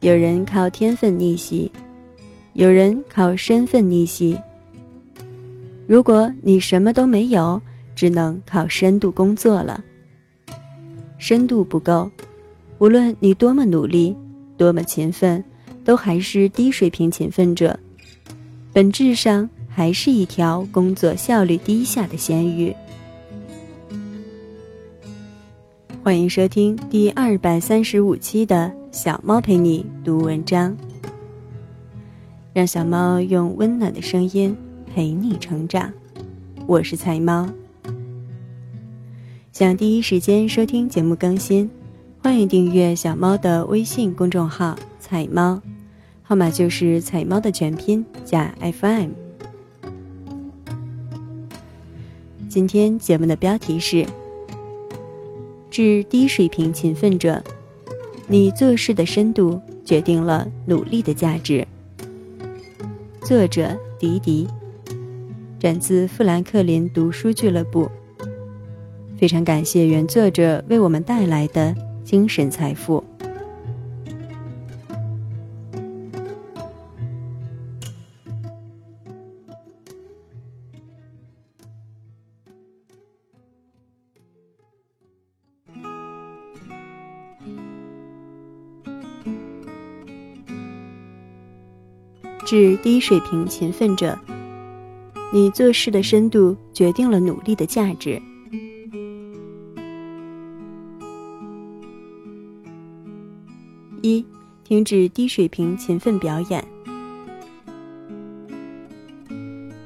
有人靠天分逆袭，有人靠身份逆袭。如果你什么都没有，只能靠深度工作了。深度不够，无论你多么努力，多么勤奋，都还是低水平勤奋者，本质上还是一条工作效率低下的咸鱼。欢迎收听第二百三十五期的小猫陪你读文章，让小猫用温暖的声音陪你成长。我是菜猫。想第一时间收听节目更新，欢迎订阅小猫的微信公众号“彩猫”，号码就是“彩猫”的全拼加 FM。今天节目的标题是。致低水平勤奋者，你做事的深度决定了努力的价值。作者：迪迪，转自富兰克林读书俱乐部。非常感谢原作者为我们带来的精神财富。是低水平勤奋者，你做事的深度决定了努力的价值。一，停止低水平勤奋表演。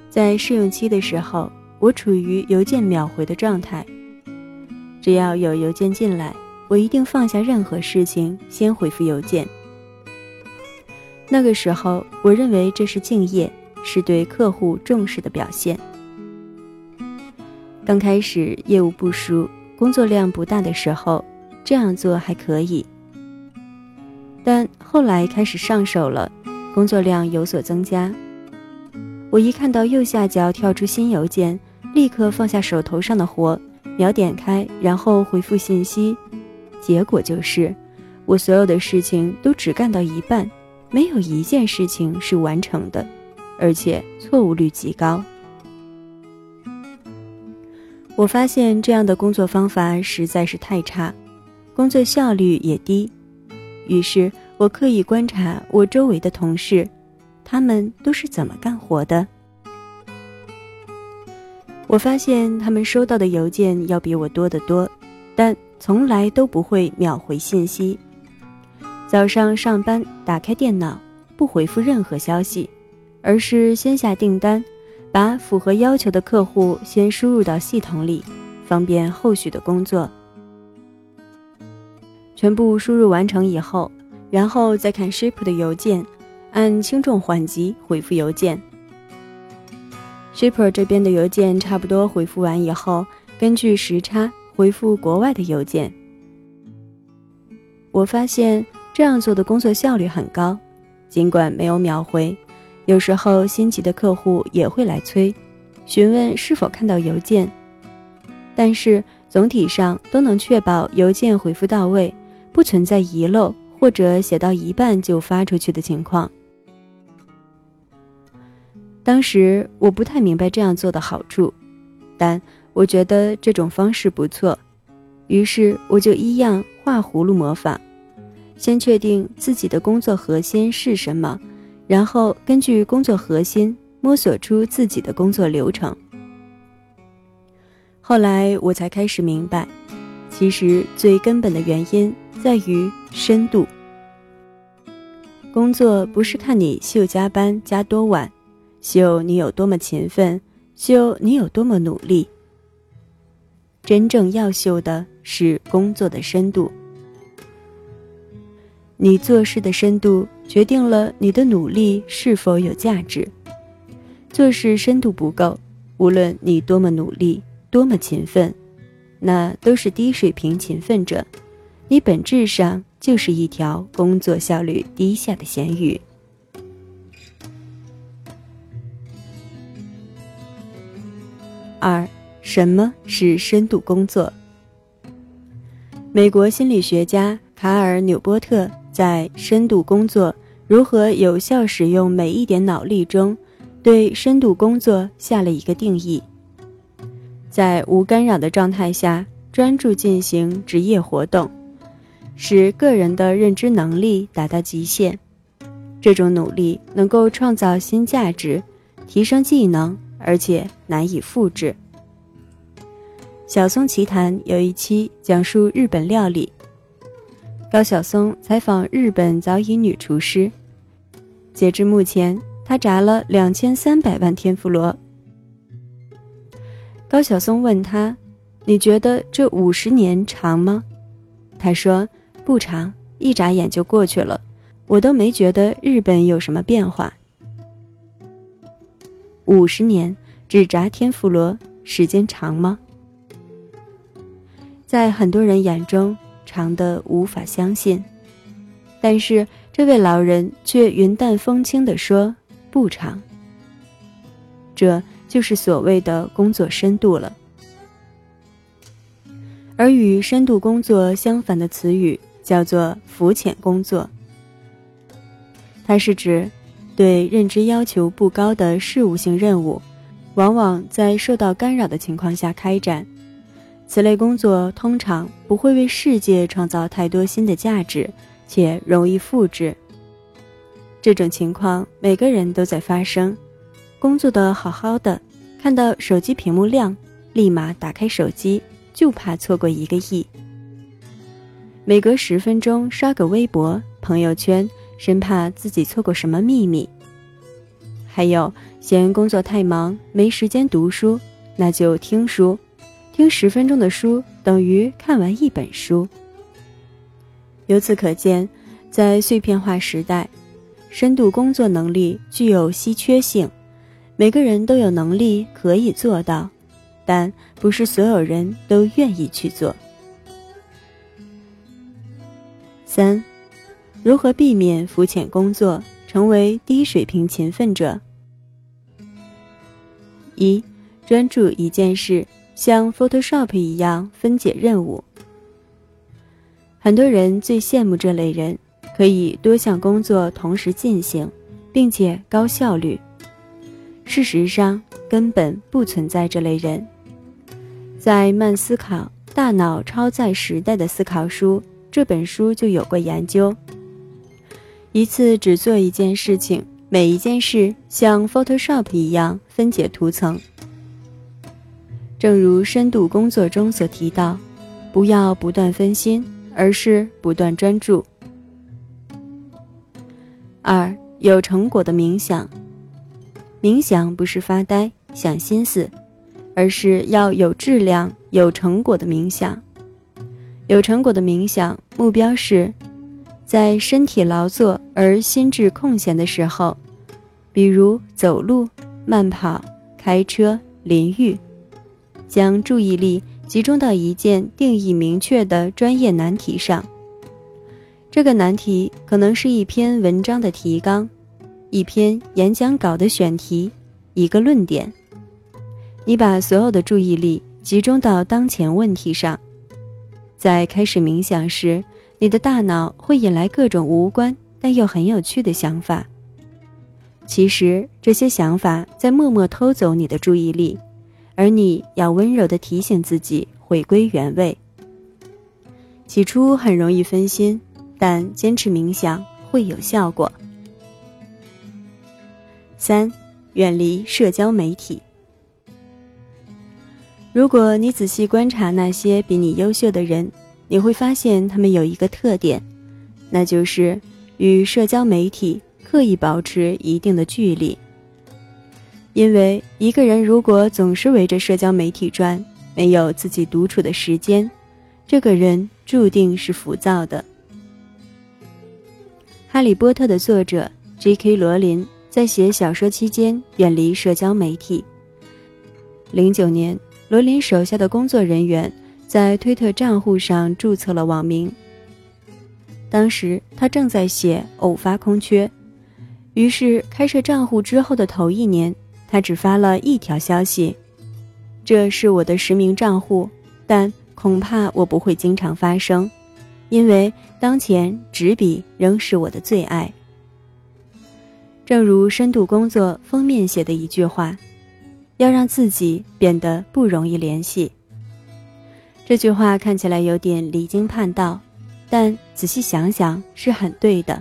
在试用期的时候，我处于邮件秒回的状态，只要有邮件进来，我一定放下任何事情，先回复邮件。那个时候，我认为这是敬业，是对客户重视的表现。刚开始业务不熟、工作量不大的时候，这样做还可以。但后来开始上手了，工作量有所增加。我一看到右下角跳出新邮件，立刻放下手头上的活，秒点开，然后回复信息。结果就是，我所有的事情都只干到一半。没有一件事情是完成的，而且错误率极高。我发现这样的工作方法实在是太差，工作效率也低。于是我刻意观察我周围的同事，他们都是怎么干活的。我发现他们收到的邮件要比我多得多，但从来都不会秒回信息。早上上班，打开电脑，不回复任何消息，而是先下订单，把符合要求的客户先输入到系统里，方便后续的工作。全部输入完成以后，然后再看 ship 的邮件，按轻重缓急回复邮件。shipper 这边的邮件差不多回复完以后，根据时差回复国外的邮件。我发现。这样做的工作效率很高，尽管没有秒回，有时候心急的客户也会来催，询问是否看到邮件，但是总体上都能确保邮件回复到位，不存在遗漏或者写到一半就发出去的情况。当时我不太明白这样做的好处，但我觉得这种方式不错，于是我就一样画葫芦模仿。先确定自己的工作核心是什么，然后根据工作核心摸索出自己的工作流程。后来我才开始明白，其实最根本的原因在于深度。工作不是看你秀加班加多晚，秀你有多么勤奋，秀你有多么努力。真正要秀的是工作的深度。你做事的深度决定了你的努力是否有价值。做事深度不够，无论你多么努力、多么勤奋，那都是低水平勤奋者。你本质上就是一条工作效率低下的咸鱼。二，什么是深度工作？美国心理学家卡尔纽波特。在深度工作如何有效使用每一点脑力中，对深度工作下了一个定义：在无干扰的状态下，专注进行职业活动，使个人的认知能力达到极限。这种努力能够创造新价值，提升技能，而且难以复制。小松奇谈有一期讲述日本料理。高晓松采访日本早乙女厨师，截至目前，她炸了两千三百万天妇罗。高晓松问他：“你觉得这五十年长吗？”他说：“不长，一眨眼就过去了，我都没觉得日本有什么变化。五十年只炸天妇罗，时间长吗？”在很多人眼中。长的无法相信，但是这位老人却云淡风轻地说：“不长。”这就是所谓的工作深度了。而与深度工作相反的词语叫做浮浅工作，它是指对认知要求不高的事务性任务，往往在受到干扰的情况下开展。此类工作通常不会为世界创造太多新的价值，且容易复制。这种情况每个人都在发生。工作的好好的，看到手机屏幕亮，立马打开手机，就怕错过一个亿。每隔十分钟刷个微博、朋友圈，生怕自己错过什么秘密。还有嫌工作太忙没时间读书，那就听书。听十分钟的书等于看完一本书。由此可见，在碎片化时代，深度工作能力具有稀缺性。每个人都有能力可以做到，但不是所有人都愿意去做。三，如何避免浮浅工作，成为低水平勤奋者？一，专注一件事。像 Photoshop 一样分解任务，很多人最羡慕这类人，可以多项工作同时进行，并且高效率。事实上，根本不存在这类人。在《慢思考：大脑超载时代的思考书》这本书就有过研究：一次只做一件事情，每一件事像 Photoshop 一样分解图层。正如深度工作中所提到，不要不断分心，而是不断专注。二有成果的冥想，冥想不是发呆想心思，而是要有质量、有成果的冥想。有成果的冥想目标是，在身体劳作而心智空闲的时候，比如走路、慢跑、开车、淋浴。将注意力集中到一件定义明确的专业难题上。这个难题可能是一篇文章的提纲，一篇演讲稿的选题，一个论点。你把所有的注意力集中到当前问题上，在开始冥想时，你的大脑会引来各种无关但又很有趣的想法。其实这些想法在默默偷走你的注意力。而你要温柔地提醒自己回归原位。起初很容易分心，但坚持冥想会有效果。三，远离社交媒体。如果你仔细观察那些比你优秀的人，你会发现他们有一个特点，那就是与社交媒体刻意保持一定的距离。因为一个人如果总是围着社交媒体转，没有自己独处的时间，这个人注定是浮躁的。《哈利波特》的作者 J.K. 罗琳在写小说期间远离社交媒体。零九年，罗琳手下的工作人员在推特账户上注册了网名。当时他正在写《偶发空缺》，于是开设账户之后的头一年。他只发了一条消息，这是我的实名账户，但恐怕我不会经常发声。因为当前纸笔仍是我的最爱。正如深度工作封面写的一句话：“要让自己变得不容易联系。”这句话看起来有点离经叛道，但仔细想想是很对的。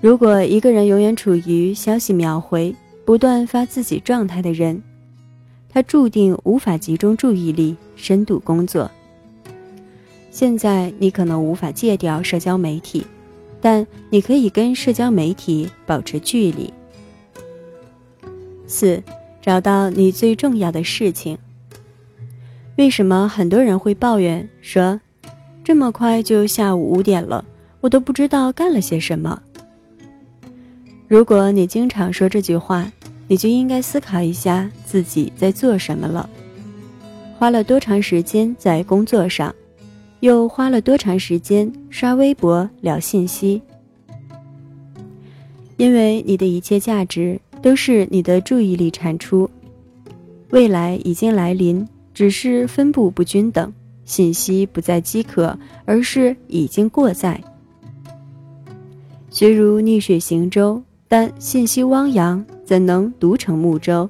如果一个人永远处于消息秒回、不断发自己状态的人，他注定无法集中注意力、深度工作。现在你可能无法戒掉社交媒体，但你可以跟社交媒体保持距离。四，找到你最重要的事情。为什么很多人会抱怨说，这么快就下午五点了，我都不知道干了些什么？如果你经常说这句话，你就应该思考一下自己在做什么了，花了多长时间在工作上，又花了多长时间刷微博聊信息？因为你的一切价值都是你的注意力产出，未来已经来临，只是分布不均等，信息不再饥渴，而是已经过载。学如逆水行舟。但信息汪洋，怎能独成木舟？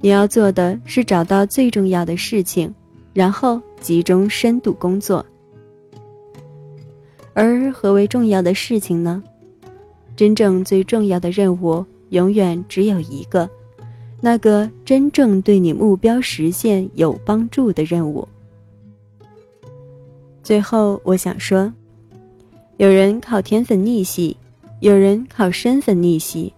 你要做的是找到最重要的事情，然后集中深度工作。而何为重要的事情呢？真正最重要的任务，永远只有一个，那个真正对你目标实现有帮助的任务。最后，我想说，有人靠天分逆袭。有人靠身份逆袭，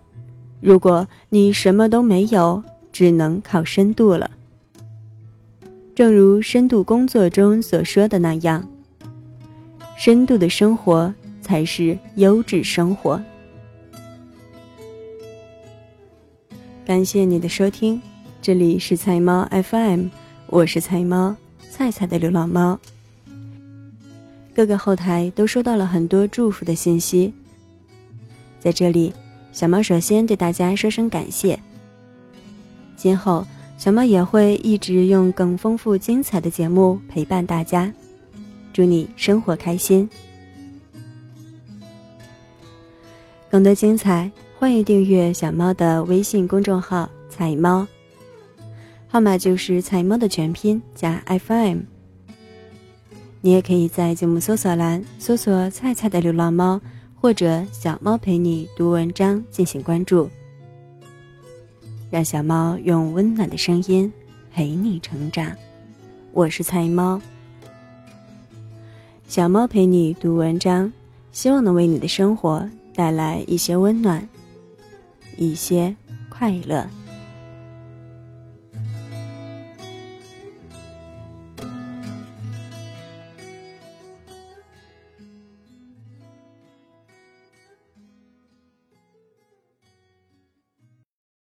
如果你什么都没有，只能靠深度了。正如深度工作中所说的那样，深度的生活才是优质生活。感谢你的收听，这里是菜猫 FM，我是菜猫菜菜的流浪猫。各个后台都收到了很多祝福的信息。在这里，小猫首先对大家说声感谢。今后，小猫也会一直用更丰富精彩的节目陪伴大家。祝你生活开心！更多精彩，欢迎订阅小猫的微信公众号“彩猫”，号码就是“彩猫”的全拼加 FM。你也可以在节目搜索栏搜索“菜菜的流浪猫”。或者小猫陪你读文章进行关注，让小猫用温暖的声音陪你成长。我是菜猫，小猫陪你读文章，希望能为你的生活带来一些温暖，一些快乐。